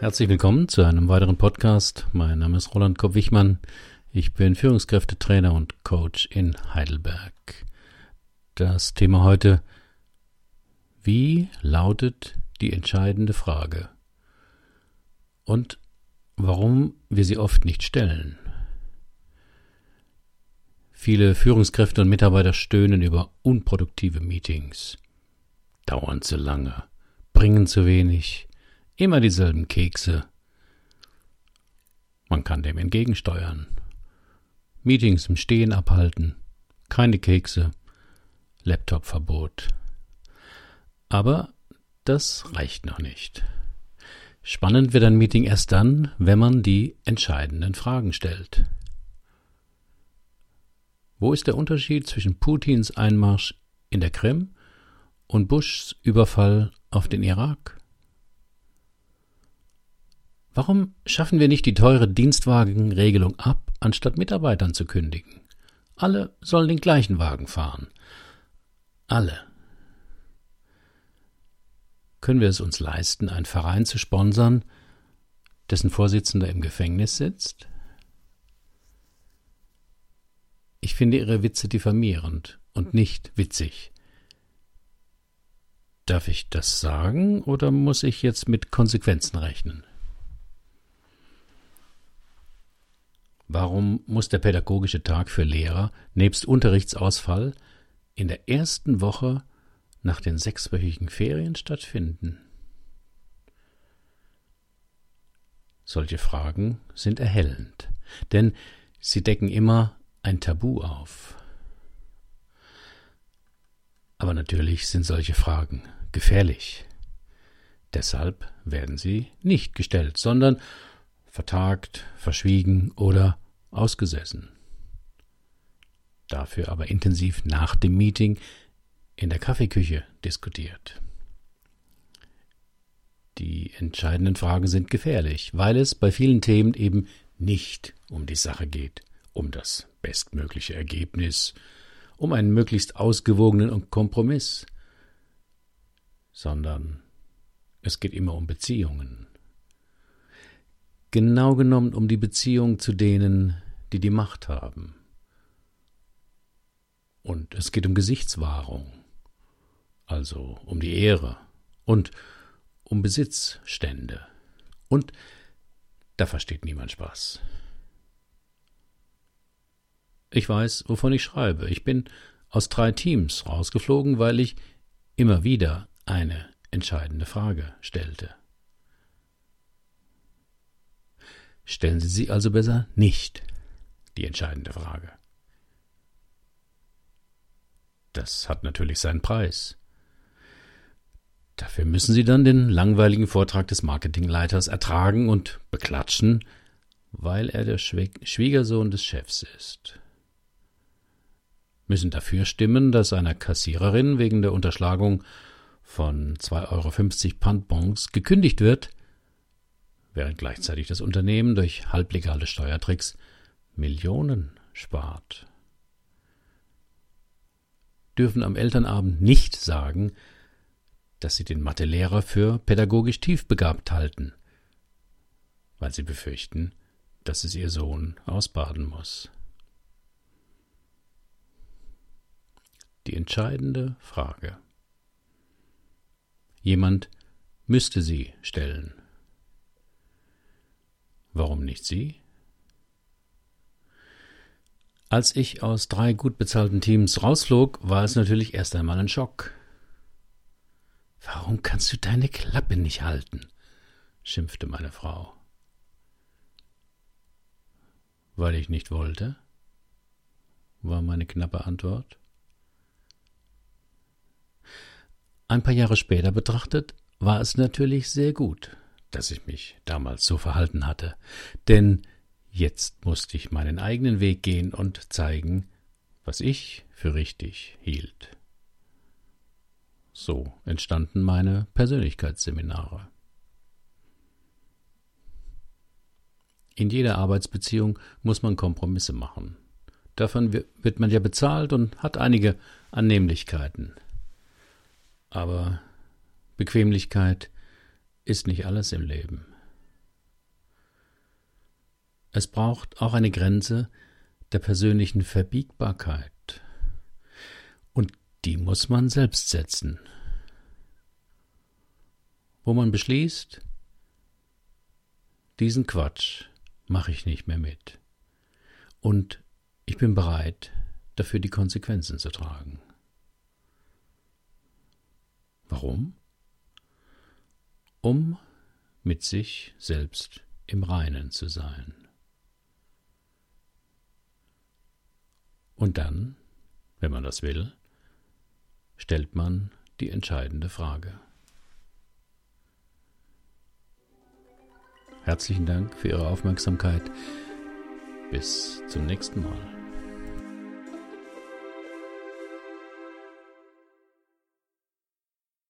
Herzlich willkommen zu einem weiteren Podcast. Mein Name ist Roland Kopp-Wichmann. Ich bin Führungskräftetrainer und Coach in Heidelberg. Das Thema heute: Wie lautet die entscheidende Frage? Und warum wir sie oft nicht stellen? Viele Führungskräfte und Mitarbeiter stöhnen über unproduktive Meetings. Dauern zu lange, bringen zu wenig, immer dieselben Kekse. Man kann dem entgegensteuern. Meetings im Stehen abhalten, keine Kekse, Laptopverbot. Aber das reicht noch nicht. Spannend wird ein Meeting erst dann, wenn man die entscheidenden Fragen stellt. Wo ist der Unterschied zwischen Putins Einmarsch in der Krim und Bushs Überfall auf den Irak? Warum schaffen wir nicht die teure Dienstwagenregelung ab, anstatt Mitarbeitern zu kündigen? Alle sollen den gleichen Wagen fahren. Alle. Können wir es uns leisten, einen Verein zu sponsern, dessen Vorsitzender im Gefängnis sitzt? Ich finde Ihre Witze diffamierend und nicht witzig. Darf ich das sagen oder muss ich jetzt mit Konsequenzen rechnen? Warum muss der pädagogische Tag für Lehrer nebst Unterrichtsausfall in der ersten Woche nach den sechswöchigen Ferien stattfinden? Solche Fragen sind erhellend, denn sie decken immer ein Tabu auf. Aber natürlich sind solche Fragen gefährlich. Deshalb werden sie nicht gestellt, sondern vertagt, verschwiegen oder ausgesessen. Dafür aber intensiv nach dem Meeting in der Kaffeeküche diskutiert. Die entscheidenden Fragen sind gefährlich, weil es bei vielen Themen eben nicht um die Sache geht, um das bestmögliche Ergebnis, um einen möglichst ausgewogenen Kompromiss, sondern es geht immer um Beziehungen, genau genommen um die Beziehung zu denen, die die Macht haben. Und es geht um Gesichtswahrung, also um die Ehre und um Besitzstände. Und da versteht niemand Spaß. Ich weiß, wovon ich schreibe. Ich bin aus drei Teams rausgeflogen, weil ich immer wieder eine entscheidende Frage stellte. Stellen Sie sie also besser nicht die entscheidende Frage. Das hat natürlich seinen Preis. Dafür müssen Sie dann den langweiligen Vortrag des Marketingleiters ertragen und beklatschen, weil er der Schwiegersohn des Chefs ist. Müssen dafür stimmen, dass einer Kassiererin wegen der Unterschlagung von 2,50 Euro Pfandbons gekündigt wird, während gleichzeitig das Unternehmen durch halblegale Steuertricks Millionen spart. Dürfen am Elternabend nicht sagen, dass sie den Mathelehrer für pädagogisch tiefbegabt halten, weil sie befürchten, dass es ihr Sohn ausbaden muss. Die entscheidende Frage. Jemand müsste sie stellen. Warum nicht Sie? Als ich aus drei gut bezahlten Teams rausflog, war es natürlich erst einmal ein Schock. Warum kannst du deine Klappe nicht halten? schimpfte meine Frau. Weil ich nicht wollte, war meine knappe Antwort. Ein paar Jahre später betrachtet war es natürlich sehr gut, dass ich mich damals so verhalten hatte, denn jetzt musste ich meinen eigenen Weg gehen und zeigen, was ich für richtig hielt. So entstanden meine Persönlichkeitsseminare. In jeder Arbeitsbeziehung muss man Kompromisse machen. Davon wird man ja bezahlt und hat einige Annehmlichkeiten. Aber Bequemlichkeit ist nicht alles im Leben. Es braucht auch eine Grenze der persönlichen Verbiegbarkeit. Und die muss man selbst setzen. Wo man beschließt, diesen Quatsch mache ich nicht mehr mit. Und ich bin bereit, dafür die Konsequenzen zu tragen. Warum? Um mit sich selbst im Reinen zu sein. Und dann, wenn man das will, stellt man die entscheidende Frage. Herzlichen Dank für Ihre Aufmerksamkeit. Bis zum nächsten Mal.